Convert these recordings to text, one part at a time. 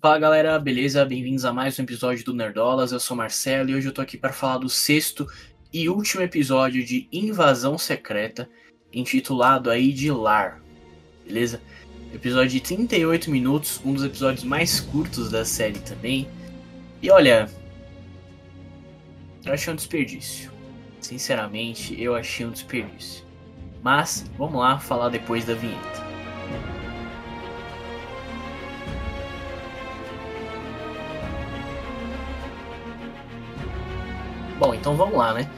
Fala galera, beleza? Bem-vindos a mais um episódio do Nerdolas. Eu sou Marcelo e hoje eu tô aqui para falar do sexto e último episódio de Invasão Secreta, intitulado aí de Lar. Beleza? Episódio de 38 minutos, um dos episódios mais curtos da série também. E olha, eu achei um desperdício. Sinceramente, eu achei um desperdício. Mas vamos lá falar depois da vinheta. Então vamos lá, né?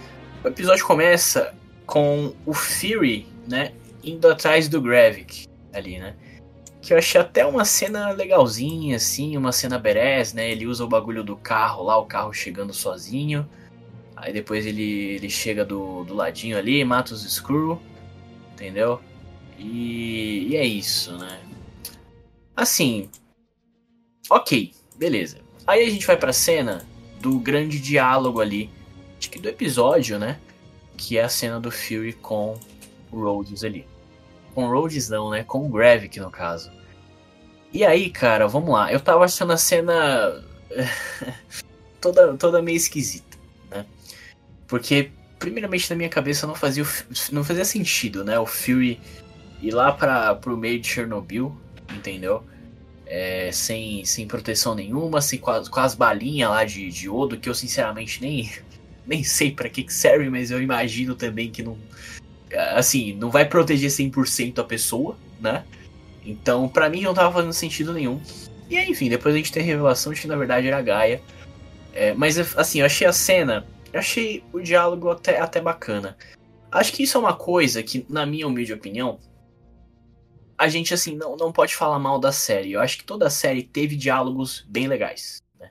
O episódio começa com o Fury, né, indo atrás do Gravik ali, né? Que eu achei até uma cena legalzinha, assim, uma cena berés, né? Ele usa o bagulho do carro lá, o carro chegando sozinho. Aí depois ele, ele chega do, do ladinho ali, mata os Skrull, entendeu? E, e é isso, né? Assim, ok, beleza. Aí a gente vai pra cena do grande diálogo ali acho que do episódio, né? Que é a cena do Fury com o Rhodes ali. Com o Rhodes não, né? Com o Gravik, no caso. E aí, cara, vamos lá. Eu tava achando a cena toda, toda meio esquisita, né? Porque, primeiramente, na minha cabeça não fazia, não fazia sentido, né? O Fury ir lá para pro meio de Chernobyl, entendeu? É, sem, sem proteção nenhuma, sem, com, as, com as balinhas lá de, de Odo, que eu sinceramente nem, nem sei para que, que serve, mas eu imagino também que não. Assim, não vai proteger 100% a pessoa, né? Então, para mim não tava fazendo sentido nenhum. E aí, enfim, depois a gente tem a revelação de que na verdade era a Gaia. É, mas, assim, eu achei a cena. Eu achei o diálogo até, até bacana. Acho que isso é uma coisa que, na minha humilde opinião, a gente, assim, não, não pode falar mal da série. Eu acho que toda a série teve diálogos bem legais. Né?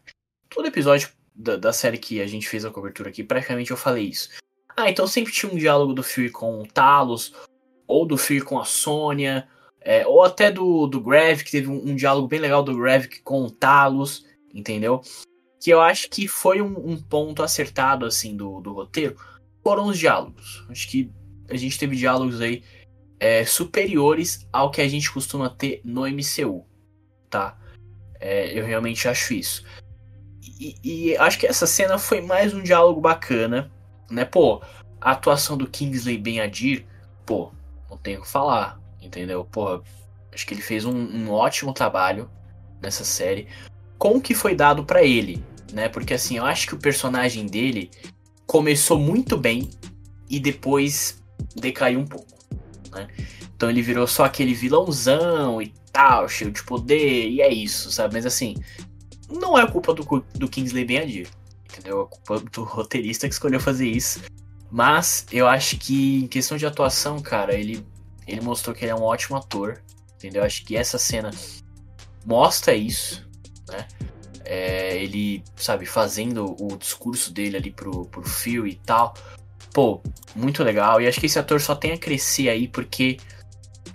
Todo episódio da, da, série que a gente fez a cobertura aqui, praticamente eu falei isso. Ah, então sempre tinha um diálogo do Fury com o Talos, ou do Fury com a Sônia, é, ou até do, do Gravik, teve um, um, diálogo bem legal do Gravik com o Talos, entendeu? Que eu acho que foi um, um ponto acertado, assim, do, do roteiro, foram os diálogos. Acho que a gente teve diálogos aí é, superiores ao que a gente costuma ter no MCU, tá? É, eu realmente acho isso. E, acho que essa cena foi mais um diálogo bacana, né? Pô, a atuação do Kingsley Ben-Adir, pô, não tenho o que falar, entendeu? Pô, acho que ele fez um, um ótimo trabalho nessa série com o que foi dado para ele, né? Porque assim, eu acho que o personagem dele começou muito bem e depois decaiu um pouco, né? Então ele virou só aquele vilãozão e tal, cheio de poder, e é isso, sabe? Mas assim, não é culpa do, do Kingsley Ben-Adir, entendeu? É culpa do roteirista que escolheu fazer isso. Mas eu acho que em questão de atuação, cara, ele, ele mostrou que ele é um ótimo ator, entendeu? Eu acho que essa cena mostra isso, né? É, ele, sabe, fazendo o discurso dele ali pro, pro Phil e tal. Pô, muito legal. E acho que esse ator só tem a crescer aí porque.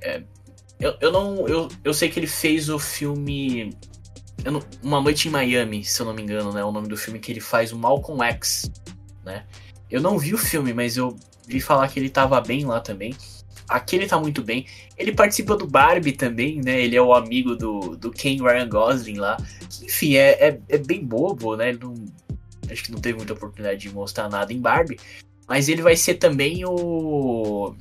É, eu, eu não. Eu, eu sei que ele fez o filme não, Uma Noite em Miami, se eu não me engano, né? É o nome do filme que ele faz o Malcolm X, né? Eu não vi o filme, mas eu vi falar que ele tava bem lá também. Aqui ele tá muito bem. Ele participa do Barbie também, né? Ele é o amigo do, do Ken Ryan Gosling lá. enfim, é, é, é, bem bobo, né? Ele não, acho que não teve muita oportunidade de mostrar nada em Barbie. Mas ele vai ser também o.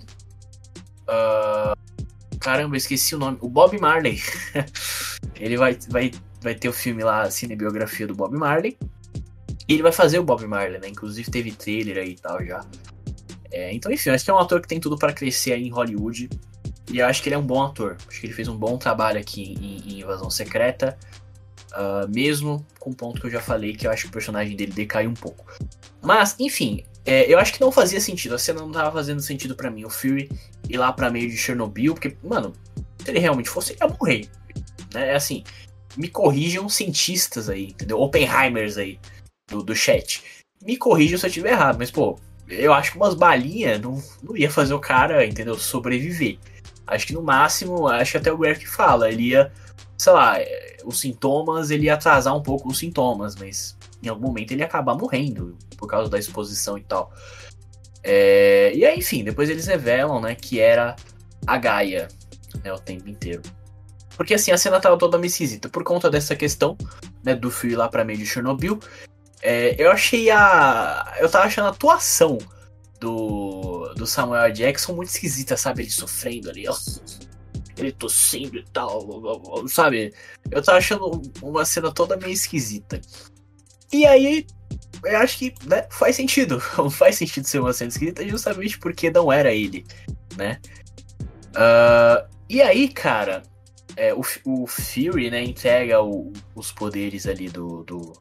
Uh, caramba, esqueci o nome. O Bob Marley. ele vai, vai vai ter o filme lá, a cinebiografia do Bob Marley. E ele vai fazer o Bob Marley, né? Inclusive teve trailer aí e tal já. É, então, enfim, acho que é um ator que tem tudo para crescer aí em Hollywood. E eu acho que ele é um bom ator. Acho que ele fez um bom trabalho aqui em, em Invasão Secreta. Uh, mesmo com o ponto que eu já falei, que eu acho que o personagem dele decaiu um pouco. Mas, enfim, é, eu acho que não fazia sentido. A cena não tava fazendo sentido para mim. O Fury ir lá pra meio de Chernobyl, porque, mano, se ele realmente fosse, ele ia morrer. Né? É assim, me corrijam cientistas aí, entendeu? Oppenheimers aí, do, do chat. Me corrijam se eu estiver errado, mas, pô, eu acho que umas balinhas não, não ia fazer o cara, entendeu? Sobreviver. Acho que no máximo, acho que até o Greg fala, ele ia, sei lá, é, os sintomas, ele ia atrasar um pouco os sintomas, mas em algum momento ele ia acabar morrendo por causa da exposição e tal. É, e aí, enfim, depois eles revelam, né, que era a Gaia, né, o tempo inteiro. Porque assim, a cena tava toda meio esquisita. Por conta dessa questão, né, do fio lá pra meio de Chernobyl. É, eu achei a. Eu tava achando a atuação do, do Samuel Jackson muito esquisita, sabe? Ele sofrendo ali, ó. Ele tossindo e tal, sabe? Eu tava achando uma cena toda meio esquisita. E aí, eu acho que né, faz sentido. faz sentido ser uma cena esquisita justamente porque não era ele, né? Uh, e aí, cara, é, o, o Fury, né, entrega o, os poderes ali do, do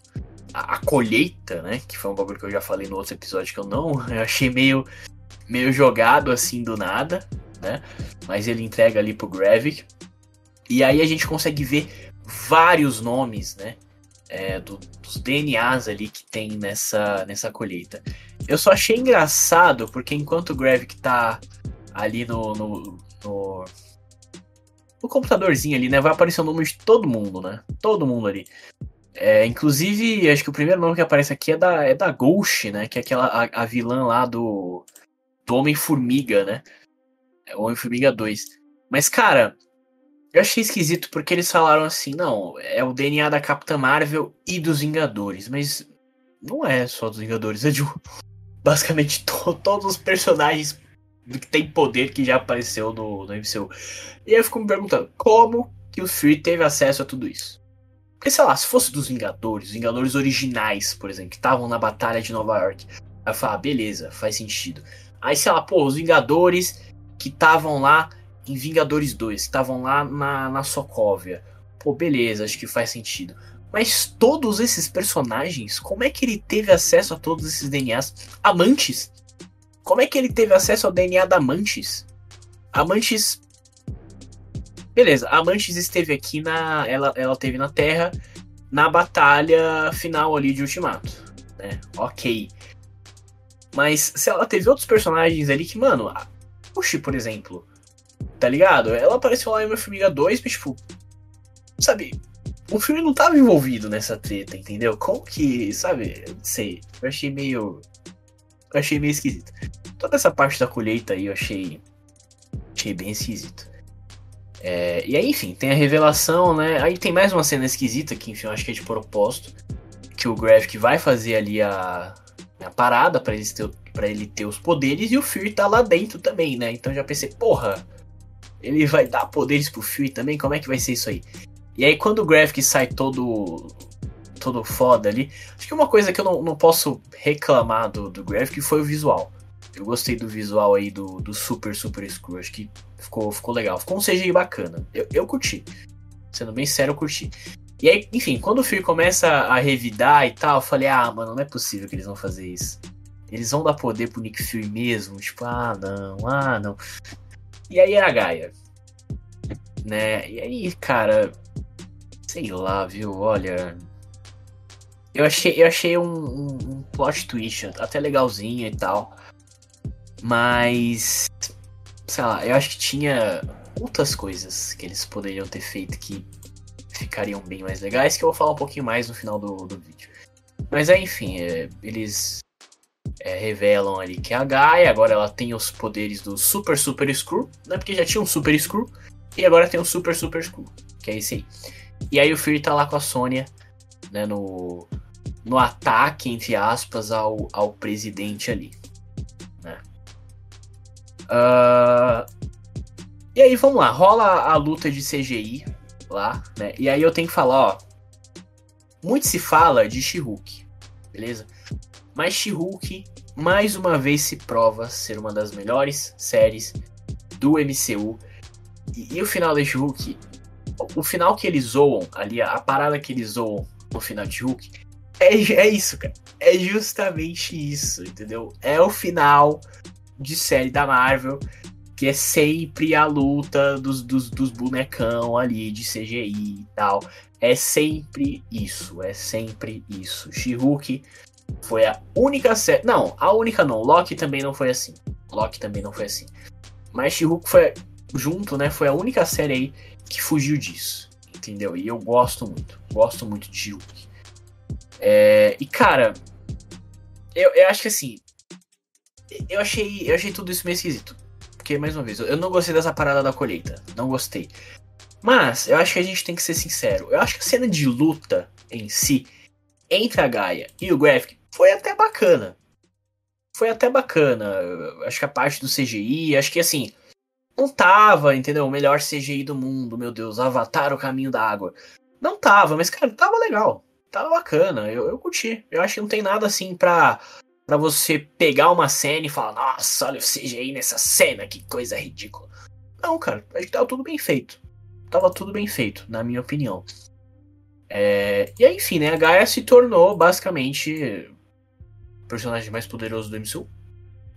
a, a, colheita, né, que foi um bagulho que eu já falei no outro episódio que eu não, eu achei meio meio jogado assim do nada, né? Mas ele entrega ali pro Gravik. E aí a gente consegue ver vários nomes, né? É, do, dos DNAs ali que tem nessa, nessa colheita. Eu só achei engraçado porque enquanto o Gravik tá ali no, no, no no computadorzinho ali, né? Vai aparecer o nome de todo mundo, né? Todo mundo ali. É, inclusive, acho que o primeiro nome que aparece aqui é da, é da Ghost, né? Que é aquela a, a vilã lá do, do Homem-Formiga, né? É Homem-Formiga 2. Mas, cara, eu achei esquisito porque eles falaram assim, não, é o DNA da Capitã Marvel e dos Vingadores, mas não é só dos Vingadores, é de basicamente to todos os personagens que tem poder que já apareceu no, no MCU. E aí eu fico me perguntando, como que o Fury teve acesso a tudo isso? Porque, sei lá, se fosse dos Vingadores, os Vingadores originais, por exemplo, que estavam na Batalha de Nova York, aí eu falo, ah, beleza, faz sentido. Aí, sei lá, pô, os Vingadores que estavam lá em Vingadores 2, que estavam lá na, na Sokovia. Pô, beleza, acho que faz sentido. Mas todos esses personagens, como é que ele teve acesso a todos esses DNAs? Amantes? Como é que ele teve acesso ao DNA da Mantis? A Mantis. Beleza, a Mantis esteve aqui na. Ela, ela teve na Terra na batalha final ali de Ultimato. Né? Ok. Mas se ela teve outros personagens ali que, mano, a Puxi, por exemplo. Tá ligado? Ela apareceu lá em Homem-Formiga 2, mas tipo. Sabe? O filme não tava envolvido nessa treta, entendeu? Como que. Sabe? Não sei. Eu achei meio eu achei meio esquisito. Toda essa parte da colheita aí eu achei, achei bem esquisito. É, e aí, enfim, tem a revelação, né? Aí tem mais uma cena esquisita que, enfim, eu acho que é de propósito. Que o Gravik vai fazer ali a, a parada para ele, ter, pra ele ter os poderes e o Fury tá lá dentro também, né? Então já pensei, porra, ele vai dar poderes pro Fury também? Como é que vai ser isso aí? E aí quando o Gravik sai todo todo foda ali. Acho que uma coisa que eu não, não posso reclamar do, do Graphic foi o visual. Eu gostei do visual aí do, do Super Super Screw. Acho que ficou, ficou legal. Ficou um CGI bacana. Eu, eu curti. Sendo bem sério, eu curti. E aí, enfim, quando o filme começa a revidar e tal, eu falei, ah, mano, não é possível que eles vão fazer isso. Eles vão dar poder pro Nick Fury mesmo? Tipo, ah, não, ah, não. E aí era a Gaia. Né? E aí, cara, sei lá, viu? Olha, eu achei, eu achei um, um, um plot twist até legalzinho e tal. Mas. Sei lá, eu acho que tinha outras coisas que eles poderiam ter feito que ficariam bem mais legais, que eu vou falar um pouquinho mais no final do, do vídeo. Mas aí, enfim, é, eles é, revelam ali que a Gaia agora ela tem os poderes do Super Super Screw, né? Porque já tinha um Super Screw, e agora tem um Super Super Screw, que é esse aí. E aí o Fury tá lá com a Sônia, né, no, no ataque, entre aspas, ao, ao presidente ali. Né? Uh, e aí, vamos lá, rola a luta de CGI lá, né? E aí eu tenho que falar, ó. Muito se fala de She-Hulk, beleza? Mas She-Hulk, mais uma vez, se prova ser uma das melhores séries do MCU. E, e o final de She-Hulk, o final que eles zoam ali, a parada que eles zoam no final de Hulk, é, é isso, cara. É justamente isso, entendeu? É o final de série da Marvel, que é sempre a luta dos, dos, dos bonecão ali de CGI e tal. É sempre isso, é sempre isso. She-Hulk foi a única série. Não, a única não. Loki também não foi assim. Loki também não foi assim. Mas She-Hulk foi junto, né? Foi a única série aí que fugiu disso. Entendeu? E eu gosto muito. Gosto muito de She-Hulk. É, e cara, eu, eu acho que assim. Eu achei, eu achei tudo isso meio esquisito. Porque, mais uma vez, eu não gostei dessa parada da colheita. Não gostei. Mas eu acho que a gente tem que ser sincero. Eu acho que a cena de luta em si, entre a Gaia e o Graphic, foi até bacana. Foi até bacana. Acho que a parte do CGI, acho que assim, não tava, entendeu? O melhor CGI do mundo, meu Deus, Avatar o caminho da água. Não tava, mas cara, tava legal. Tava bacana, eu, eu curti. Eu acho que não tem nada assim pra, pra você pegar uma cena e falar, nossa, olha o CGI nessa cena, que coisa ridícula. Não, cara, acho que tava tudo bem feito. Tava tudo bem feito, na minha opinião. É... E aí, enfim, né? A Gaia se tornou basicamente o personagem mais poderoso do MCU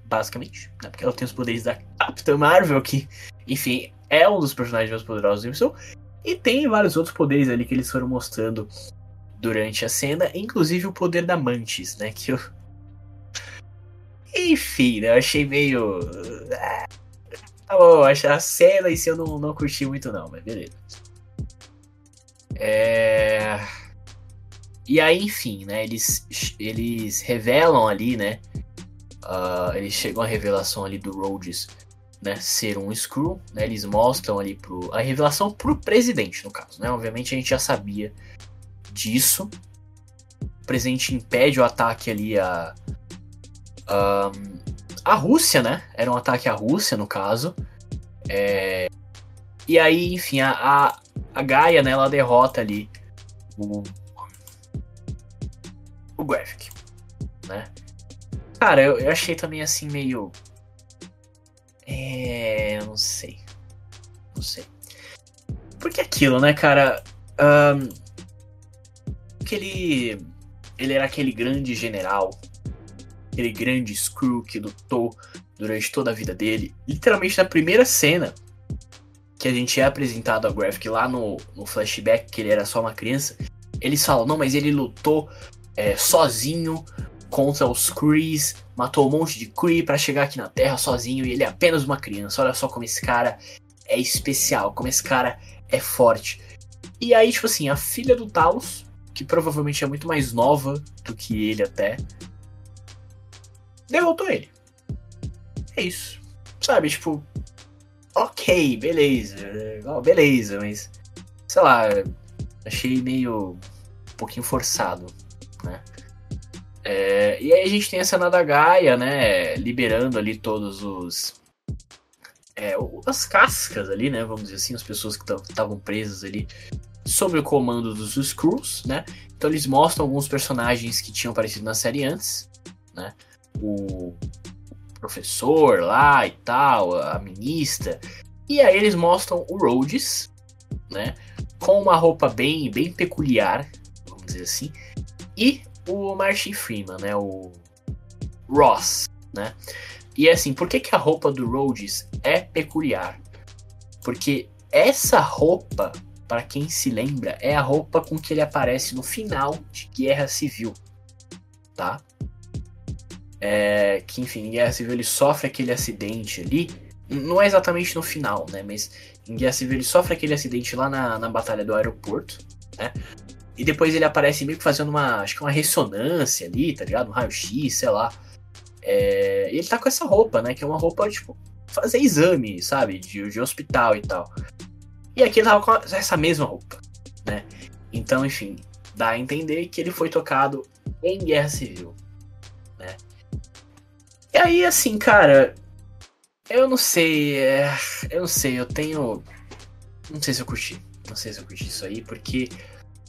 basicamente, né? Porque ela tem os poderes da Capitã Marvel, que, enfim, é um dos personagens mais poderosos do MCU. E tem vários outros poderes ali que eles foram mostrando durante a cena, inclusive o poder da Mantis, né? Que eu. Enfim, né? Eu achei meio. Ah, tá bom, a cena em si eu não, não curti muito, não, mas beleza. É. E aí, enfim, né? Eles, eles revelam ali, né? Uh, eles chegam à revelação ali do Rhodes né, ser um Screw, né, eles mostram ali pro, a revelação pro presidente, no caso, né, obviamente a gente já sabia disso, o presidente impede o ataque ali a, a, a Rússia, né, era um ataque à Rússia, no caso, é, e aí, enfim, a, a, a Gaia, né, ela derrota ali o, o Graphic, né, Cara, eu, eu achei também assim meio. É. Não sei. Não sei. Porque aquilo, né, cara? Um, aquele. Ele era aquele grande general. Aquele grande Screw que lutou durante toda a vida dele. Literalmente na primeira cena que a gente é apresentado ao Graphic lá no, no flashback, que ele era só uma criança. Eles falam, não, mas ele lutou é, sozinho contra os Krees, matou um monte de Kree para chegar aqui na Terra sozinho e ele é apenas uma criança. Olha só como esse cara é especial, como esse cara é forte. E aí, tipo assim, a filha do Talos, que provavelmente é muito mais nova do que ele até, derrotou ele. É isso. Sabe, tipo, ok, beleza. Beleza, mas sei lá, achei meio um pouquinho forçado, né? É, e aí a gente tem a cena da Gaia, né? Liberando ali todos os. É, as cascas ali, né? Vamos dizer assim, as pessoas que estavam presas ali sob o comando dos Skrulls, né? Então eles mostram alguns personagens que tinham aparecido na série antes, né? O professor lá e tal, a ministra. E aí eles mostram o Rhodes, né? Com uma roupa bem, bem peculiar, vamos dizer assim. E o Martin Freeman, né? O Ross, né? E é assim, por que, que a roupa do Rhodes é peculiar? Porque essa roupa, para quem se lembra, é a roupa com que ele aparece no final de Guerra Civil, tá? É, que enfim, em Guerra Civil ele sofre aquele acidente ali, não é exatamente no final, né? Mas em Guerra Civil ele sofre aquele acidente lá na, na batalha do aeroporto, né? E depois ele aparece meio que fazendo uma, acho que uma ressonância ali, tá ligado? Um raio-x, sei lá. É, ele tá com essa roupa, né? Que é uma roupa, tipo, fazer exame, sabe? De, de hospital e tal. E aqui ele tava com essa mesma roupa, né? Então, enfim, dá a entender que ele foi tocado em guerra civil, né? E aí, assim, cara, eu não sei, é, eu não sei, eu tenho, não sei se eu curti, não sei se eu curti isso aí, porque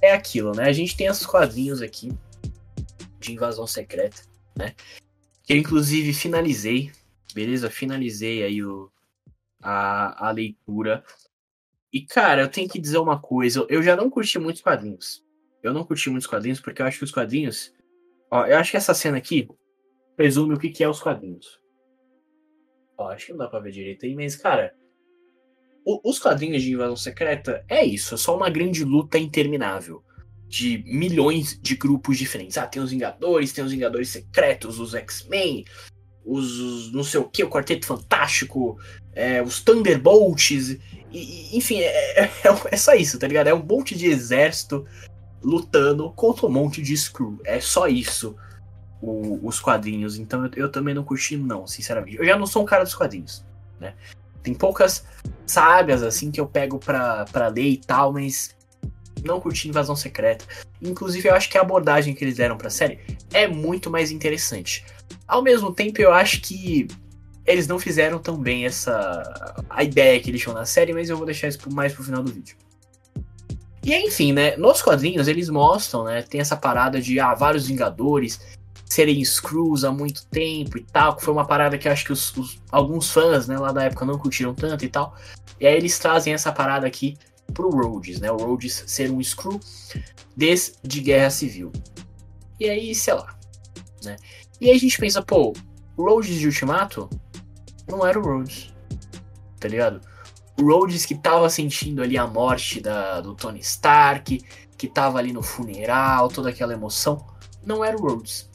é aquilo, né? A gente tem esses quadrinhos aqui de invasão secreta, né? Que eu inclusive finalizei, beleza? Finalizei aí o, a, a leitura. E, cara, eu tenho que dizer uma coisa. Eu já não curti muitos quadrinhos. Eu não curti muitos quadrinhos porque eu acho que os quadrinhos. Ó, eu acho que essa cena aqui presume o que, que é os quadrinhos. Ó, acho que não dá pra ver direito aí, mas, cara, os quadrinhos de Invasão Secreta é isso, é só uma grande luta interminável. De milhões de grupos diferentes. Ah, tem os Vingadores, tem os Vingadores Secretos, os X-Men, os, os, não sei o que, o Quarteto Fantástico, é, os Thunderbolts, e, enfim, é, é, é, só isso, tá ligado? É um monte de exército lutando contra um monte de Screw. É só isso o, os quadrinhos. Então eu, eu, também não curti, não, sinceramente. Eu já não sou um cara dos quadrinhos, né? Tem poucas sagas, assim, que eu pego pra, pra ler e tal, mas não curti Invasão Secreta. Inclusive, eu acho que a abordagem que eles deram pra série é muito mais interessante. Ao mesmo tempo, eu acho que eles não fizeram tão bem essa. a ideia que eles tinham na série, mas eu vou deixar isso mais pro final do vídeo. E enfim, né? Nos quadrinhos eles mostram, né? Tem essa parada de ah, vários Vingadores serem Screws há muito tempo e tal, que foi uma parada que acho que os, os, alguns fãs, né, lá da época não curtiram tanto e tal. E aí eles trazem essa parada aqui pro Rhodes, né? O Rhodes ser um Screw desde Guerra Civil. E aí, sei lá, né? E aí a gente pensa, pô, o Rhodes de Ultimato não era o Rhodes, tá ligado? O Rhodes que tava sentindo ali a morte da, do Tony Stark, que tava ali no funeral, toda aquela emoção, não era o Rhodes.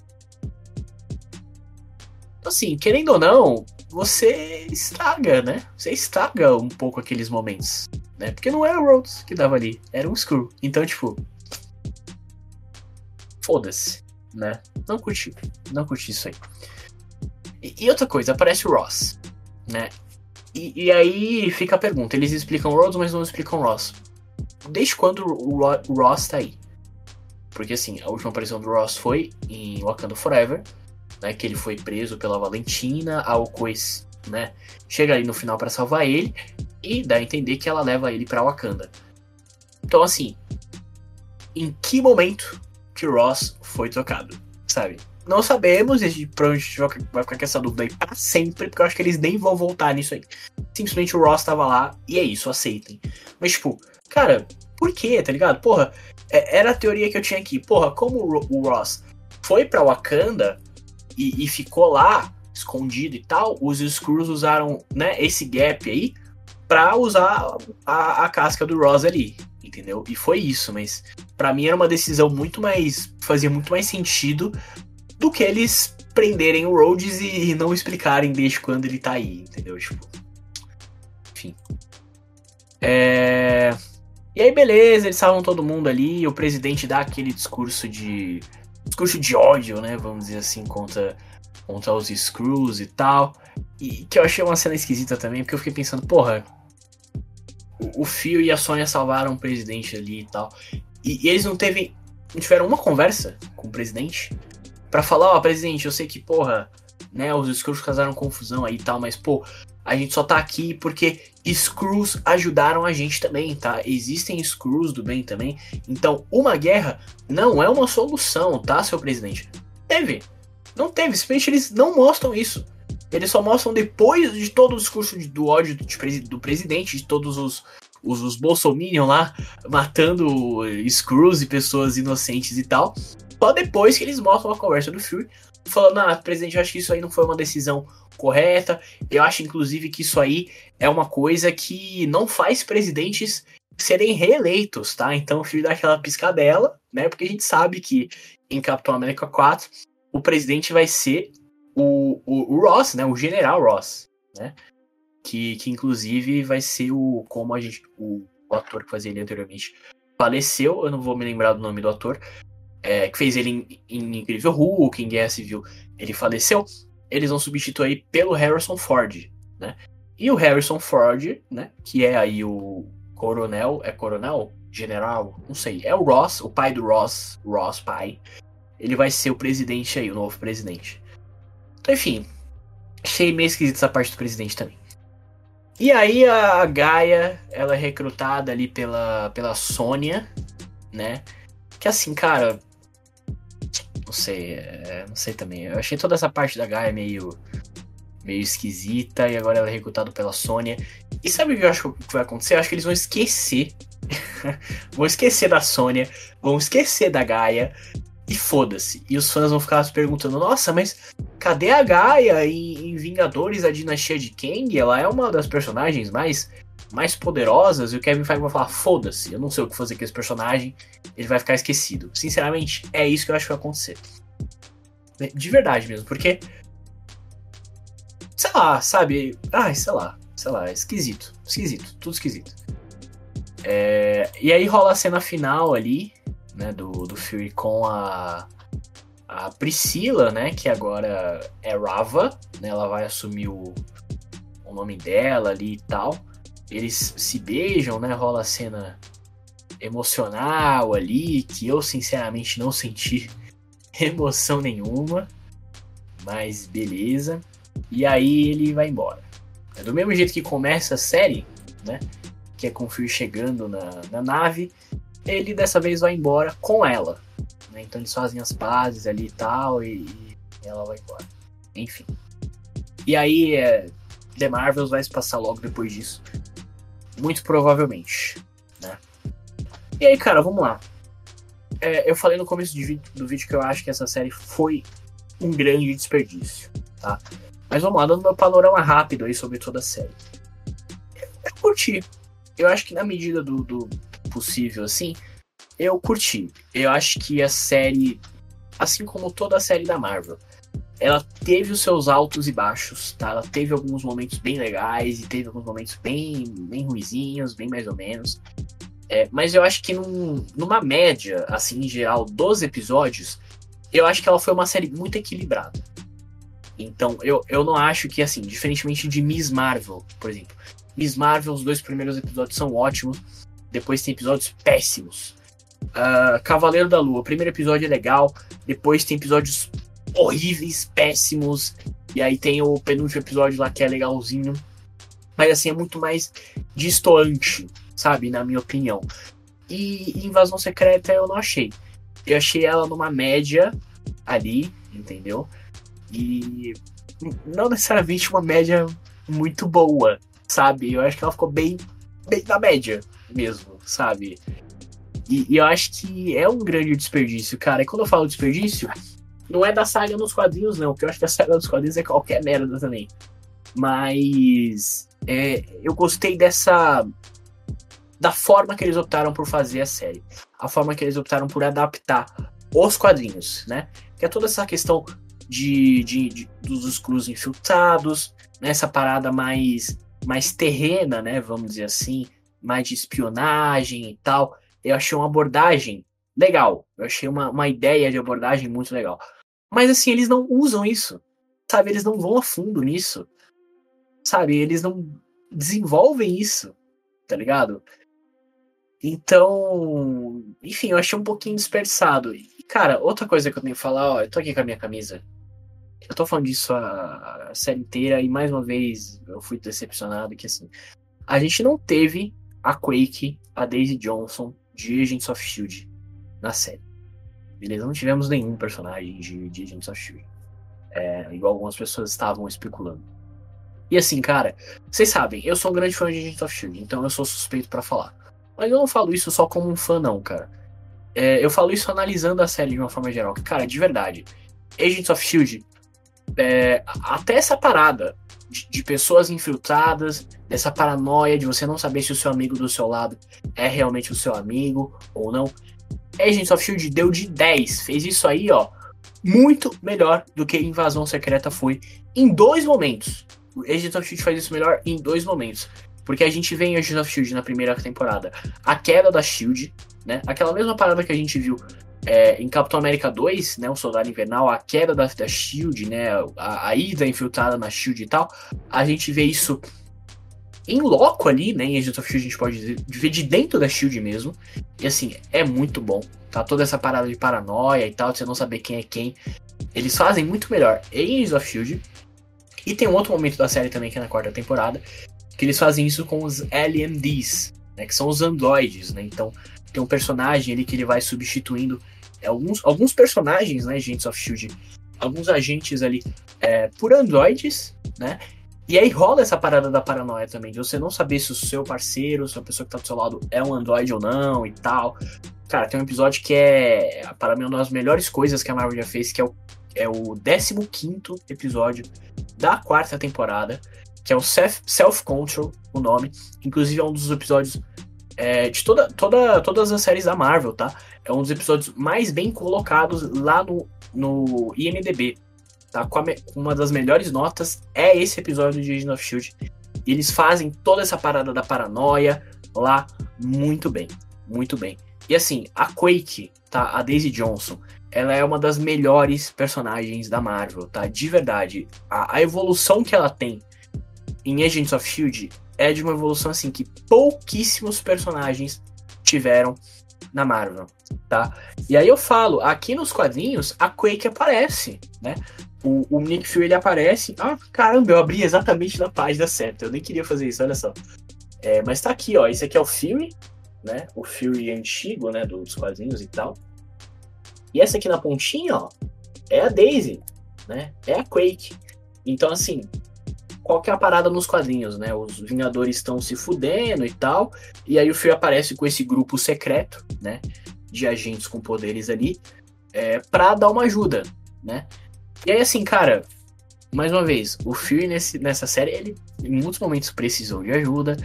Assim, querendo ou não, você estraga, né? Você estraga um pouco aqueles momentos, né? Porque não era o Rhodes que tava ali, era um Screw. Então, tipo, foda-se, né? Não curti, não curti isso aí. E, e outra coisa, aparece o Ross, né? E, e, aí fica a pergunta: eles explicam Rhodes, mas não explicam Ross. Desde quando o, o Ross tá aí? Porque assim, a última aparição do Ross foi em Wakanda Forever, né? Que ele foi preso pela Valentina, a Okoes, né? Chega ali no final para salvar ele e dá a entender que ela leva ele para Wakanda. Então assim, em que momento que Ross foi trocado, sabe? Não sabemos, e provavelmente vai ficar com essa dúvida aí pra sempre, porque eu acho que eles nem vão voltar nisso aí. Simplesmente o Ross tava lá e é isso, aceitem. Mas, tipo, cara, por quê, tá ligado? Porra, é, era a teoria que eu tinha aqui. Porra, como o Ross foi pra Wakanda e, e ficou lá, escondido e tal, os Screws usaram, né, esse gap aí pra usar a, a casca do Ross ali, entendeu? E foi isso, mas para mim era uma decisão muito mais. fazia muito mais sentido do que eles prenderem o Rhodes e não explicarem desde quando ele tá aí, entendeu? Tipo. Enfim. É... E aí, beleza, eles estavam todo mundo ali, o presidente dá aquele discurso de. Discurso de ódio, né? Vamos dizer assim, contra, contra os Screws e tal. E que eu achei uma cena esquisita também, porque eu fiquei pensando, porra. O, Fio e a Sônia salvaram o presidente ali e tal. E, e eles não teve, não tiveram uma conversa com o presidente para falar, ó, oh, presidente, eu sei que, porra, né, os Screws causaram confusão aí e tal, mas, pô, a gente só tá aqui porque Screws ajudaram a gente também, tá? Existem Screws do bem também. Então, uma guerra não é uma solução, tá, seu presidente? Teve. Não teve. Simplesmente eles não mostram isso. Eles só mostram depois de todo o discurso do ódio do presidente, de todos os, os, os Bolsominion lá matando Screws e pessoas inocentes e tal. Só depois que eles mostram a conversa do Fury, falando, ah, presidente, eu acho que isso aí não foi uma decisão correta. Eu acho, inclusive, que isso aí é uma coisa que não faz presidentes serem reeleitos, tá? Então o Fury dá aquela piscadela, né? Porque a gente sabe que em Capitão América 4 o presidente vai ser o, o, o Ross, né? O General Ross, né? Que, que inclusive vai ser o como a gente o, o ator que fazia ele anteriormente faleceu, eu não vou me lembrar do nome do ator, é, que fez ele em, em, Incrível Hulk, em Guerra Civil, ele faleceu, eles vão substituir pelo Harrison Ford, né? E o Harrison Ford, né, que é aí o coronel, é coronel? General? Não sei, é o Ross, o pai do Ross, Ross pai, ele vai ser o presidente aí, o novo presidente. Então, enfim, achei meio esquisito essa parte do presidente também. E aí a Gaia, ela é recrutada ali pela, pela Sônia, né? Que assim, cara, não sei, é, não sei também. Eu achei toda essa parte da Gaia meio, meio esquisita e agora ela é recrutada pela Sônia. E sabe o que eu acho que vai acontecer? Eu acho que eles vão esquecer. vão esquecer da Sônia, vão esquecer da Gaia e foda-se. E os fãs vão ficar se perguntando: nossa, mas cadê a Gaia em, em Vingadores a Dinastia de Kang? Ela é uma das personagens mais mais poderosas e o Kevin Feige vai falar: foda-se, eu não sei o que fazer com esse personagem, ele vai ficar esquecido. Sinceramente, é isso que eu acho que vai acontecer. De verdade mesmo, porque. Sei lá, sabe? Ai, sei lá, sei lá, é esquisito. Esquisito, tudo esquisito. É, e aí rola a cena final ali, né, do, do Fury com a, a Priscila, né, que agora é Rava, né, ela vai assumir o, o nome dela ali e tal. Eles se beijam, né? Rola a cena emocional ali, que eu sinceramente não senti emoção nenhuma. Mas beleza. E aí ele vai embora. É do mesmo jeito que começa a série, né? Que é com o Phil chegando na, na nave. Ele dessa vez vai embora com ela. Né? Então eles fazem as pazes ali e tal. E, e ela vai embora. Enfim. E aí, é, The Marvels vai se passar logo depois disso. Muito provavelmente. Né? E aí, cara, vamos lá. É, eu falei no começo do vídeo que eu acho que essa série foi um grande desperdício, tá? Mas vamos lá, dando meu panorama rápido aí sobre toda a série. Eu curti. Eu acho que na medida do, do possível, assim, eu curti. Eu acho que a série, assim como toda a série da Marvel, ela teve os seus altos e baixos, tá? Ela teve alguns momentos bem legais e teve alguns momentos bem, bem ruizinhos, bem mais ou menos. É, mas eu acho que num, numa média, assim, em geral, dos episódios, eu acho que ela foi uma série muito equilibrada. Então, eu, eu não acho que, assim, diferentemente de Miss Marvel, por exemplo. Miss Marvel, os dois primeiros episódios são ótimos, depois tem episódios péssimos. Uh, Cavaleiro da Lua, o primeiro episódio é legal, depois tem episódios horríveis, péssimos. E aí tem o penúltimo episódio lá que é legalzinho. Mas assim, é muito mais distoante, sabe? Na minha opinião. E Invasão Secreta eu não achei. Eu achei ela numa média ali, entendeu? E não necessariamente uma média muito boa, sabe? Eu acho que ela ficou bem, bem na média mesmo, sabe? E, e eu acho que é um grande desperdício, cara. E quando eu falo desperdício, não é da saga nos quadrinhos, não, porque eu acho que a saga dos quadrinhos é qualquer merda também. Mas é, eu gostei dessa. da forma que eles optaram por fazer a série. A forma que eles optaram por adaptar os quadrinhos, né? Que é toda essa questão de, de, de dos escuros infiltrados, nessa né? parada mais, mais terrena, né? Vamos dizer assim, mais de espionagem e tal. Eu achei uma abordagem legal. Eu achei uma, uma ideia de abordagem muito legal. Mas assim, eles não usam isso. Sabe? Eles não vão a fundo nisso. Sabe? Eles não desenvolvem isso. Tá ligado? Então, enfim, eu achei um pouquinho dispersado. E, cara, outra coisa que eu tenho que falar, ó, eu tô aqui com a minha camisa. Eu tô falando disso a, a série inteira e mais uma vez eu fui decepcionado que assim, a gente não teve a Quake, a Daisy Johnson de Agents of Shield na série. Beleza? Não tivemos nenhum personagem de, de Agents of Shield. É, igual algumas pessoas estavam especulando. E assim, cara, vocês sabem, eu sou um grande fã de Agents of Shield, então eu sou suspeito para falar. Mas eu não falo isso só como um fã, não, cara. É, eu falo isso analisando a série de uma forma geral. Cara, de verdade, Agents of Shield, é, até essa parada de, de, pessoas infiltradas, dessa paranoia de você não saber se o seu amigo do seu lado é realmente o seu amigo ou não. Agents of Shield deu de 10. Fez isso aí, ó, muito melhor do que Invasão Secreta foi em dois momentos. O Agents of Shield faz isso melhor em dois momentos. Porque a gente vê em Agents of Shield na primeira temporada a queda da Shield, né? Aquela mesma parada que a gente viu é, em Capitão América 2, né? O Soldado Invernal, a queda da, da Shield, né? A, a ida infiltrada na Shield e tal. A gente vê isso em loco ali, né? Em Agents of Shield a gente pode ver de dentro da Shield mesmo. E assim, é muito bom. Tá toda essa parada de paranoia e tal, de você não saber quem é quem. Eles fazem muito melhor em Agents of Shield. E tem um outro momento da série também, que é na quarta temporada, que eles fazem isso com os LMDs, né? Que são os androides, né? Então tem um personagem ali que ele vai substituindo alguns, alguns personagens, né? Agents of Shield. Alguns agentes ali é, por androides, né? E aí rola essa parada da paranoia também, de você não saber se o seu parceiro, se a pessoa que tá do seu lado é um androide ou não e tal. Cara, tem um episódio que é, para mim, uma das melhores coisas que a Marvel já fez, que é o, é o 15 episódio da quarta temporada, que é o Self, Self Control, o nome. Inclusive é um dos episódios é, de toda, toda, todas as séries da Marvel, tá? É um dos episódios mais bem colocados lá no, no IMDB tá? Com, uma das melhores notas é esse episódio de Agent of Shield. Eles fazem toda essa parada da paranoia lá muito bem, muito bem. E assim, a Quake, tá? A Daisy Johnson, ela é uma das melhores personagens da Marvel, tá? De verdade. A, a evolução que ela tem em Agents of Shield é de uma evolução assim que pouquíssimos personagens tiveram na Marvel, tá? E aí eu falo, aqui nos quadrinhos a Quake aparece, né? O, o Nick Fury ele aparece. Ah, caramba, eu abri exatamente na página certa. Eu nem queria fazer isso, olha só. É, mas tá aqui, ó. Esse aqui é o Fury, né? O Fury antigo, né? Dos quadrinhos e tal. E essa aqui na pontinha, ó, é a Daisy, né? É a Quake. Então, assim, qual que é a parada nos quadrinhos, né? Os Vingadores estão se fudendo e tal, e aí o Fury aparece com esse grupo secreto, né? De agentes com poderes ali, é, pra dar uma ajuda, né? E aí, assim, cara, mais uma vez, o Fury nesse, nessa série, ele em muitos momentos precisou de ajuda,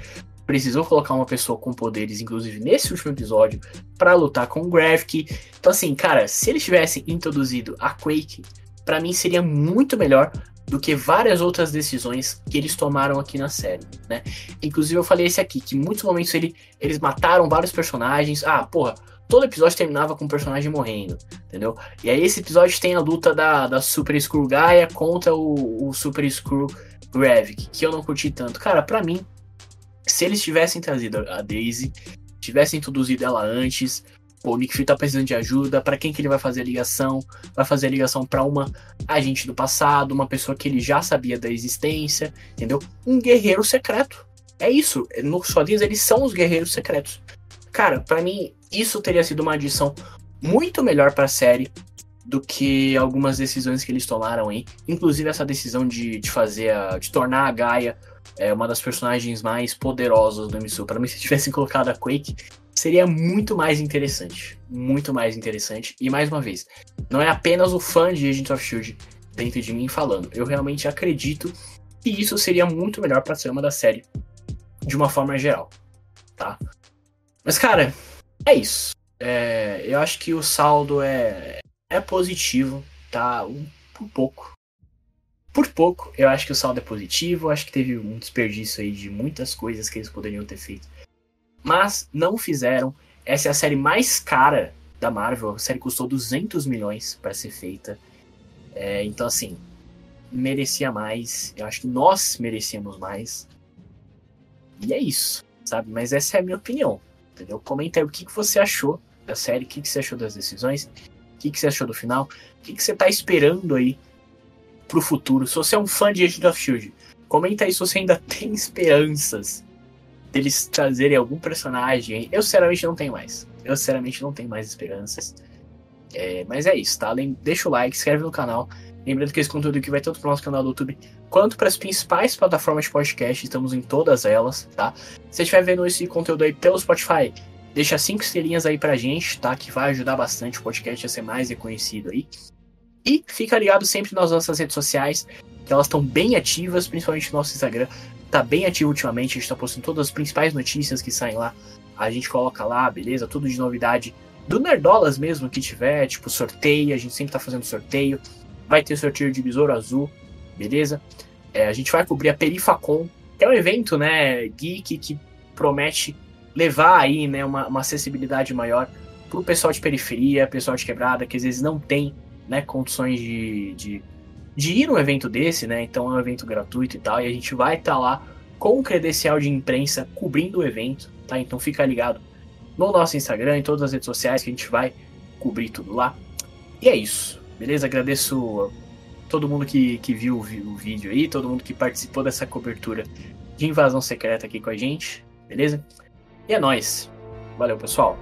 precisou colocar uma pessoa com poderes, inclusive nesse último episódio, para lutar com o Gravik. Então, assim, cara, se eles tivessem introduzido a Quake, para mim seria muito melhor do que várias outras decisões que eles tomaram aqui na série, né? Inclusive eu falei esse aqui, que em muitos momentos ele, eles mataram vários personagens. Ah, porra, todo episódio terminava com um personagem morrendo, entendeu? E aí esse episódio tem a luta da, da Super Screw Gaia contra o, o Super Screw Gravik, que eu não curti tanto. Cara, para mim, se eles tivessem trazido a Daisy, tivessem introduzido ela antes, Pô, o Nick Fury tá precisando de ajuda, para quem que ele vai fazer a ligação? Vai fazer a ligação para uma agente do passado, uma pessoa que ele já sabia da existência, entendeu? Um guerreiro secreto. É isso. Nos quadrinhos eles são os guerreiros secretos. Cara, para mim isso teria sido uma adição muito melhor para a série do que algumas decisões que eles tomaram aí. Inclusive essa decisão de, de fazer a, de tornar a Gaia é, uma das personagens mais poderosas do MCU. Para mim, se tivessem colocado a Quake, seria muito mais interessante. Muito mais interessante. E mais uma vez, não é apenas o fã de Agents of Shield dentro de mim falando. Eu realmente acredito que isso seria muito melhor para ser uma da série. De uma forma geral. Tá? Mas, cara, é isso. É, eu acho que o saldo é, é positivo, tá? Um, por pouco. Por pouco, eu acho que o saldo é positivo. Eu acho que teve um desperdício aí de muitas coisas que eles poderiam ter feito mas não fizeram. Essa é a série mais cara da Marvel. A série custou 200 milhões para ser feita. É, então, assim, merecia mais. Eu acho que nós merecíamos mais. E é isso, sabe? Mas essa é a minha opinião, entendeu? Comenta aí o que, que você achou da série, o que, que você achou das decisões, o que, que você achou do final, o que, que você tá esperando aí pro futuro. Se você é um fã de Agent of S.H.I.E.L.D., comenta aí se você ainda tem esperanças deles trazerem algum personagem. Eu sinceramente não tenho mais. Eu sinceramente não tenho mais esperanças. É, mas é isso, tá? Deixa o like, inscreve no canal. Lembrando que esse conteúdo aqui vai tanto pro nosso canal do YouTube quanto para as principais plataformas de podcast. Estamos em todas elas, tá? Se você estiver vendo esse conteúdo aí pelo Spotify, deixa cinco estrelinhas aí pra gente, tá? Que vai ajudar bastante o podcast a ser mais reconhecido aí. E fica ligado sempre nas nossas redes sociais, que elas estão bem ativas, principalmente no nosso Instagram tá bem ativo ultimamente, a gente tá postando todas as principais notícias que saem lá. A gente coloca lá, beleza? Tudo de novidade. Do Nerdolas mesmo que tiver, tipo sorteio, a gente sempre tá fazendo sorteio. Vai ter sorteio de Besouro Azul, beleza? É, a gente vai cobrir a Perifacon, que é um evento, né, geek que promete levar aí, né, uma, uma acessibilidade maior pro pessoal de periferia, pessoal de quebrada, que às vezes não tem, né, condições de, de de ir num evento desse, né? Então é um evento gratuito e tal, e a gente vai estar tá lá com o credencial de imprensa cobrindo o evento, tá? Então fica ligado no nosso Instagram, em todas as redes sociais que a gente vai cobrir tudo lá. E é isso, beleza? Agradeço todo mundo que, que viu o vídeo aí, todo mundo que participou dessa cobertura de invasão secreta aqui com a gente, beleza? E é nóis. Valeu, pessoal.